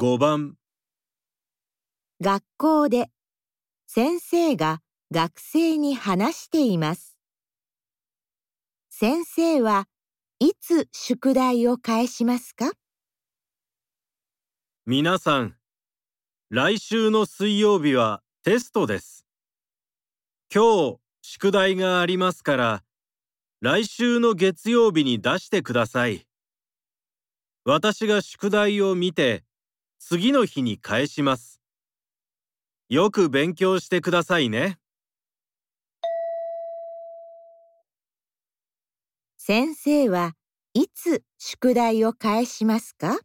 5番。学校で先生が学生に話しています。先生はいつ宿題を返しますか？皆さん来週の水曜日はテストです。今日宿題がありますから来週の月曜日に出してください。私が宿題を見て次の日に返します。よく勉強してくださいね。先生はいつ宿題を返しますか？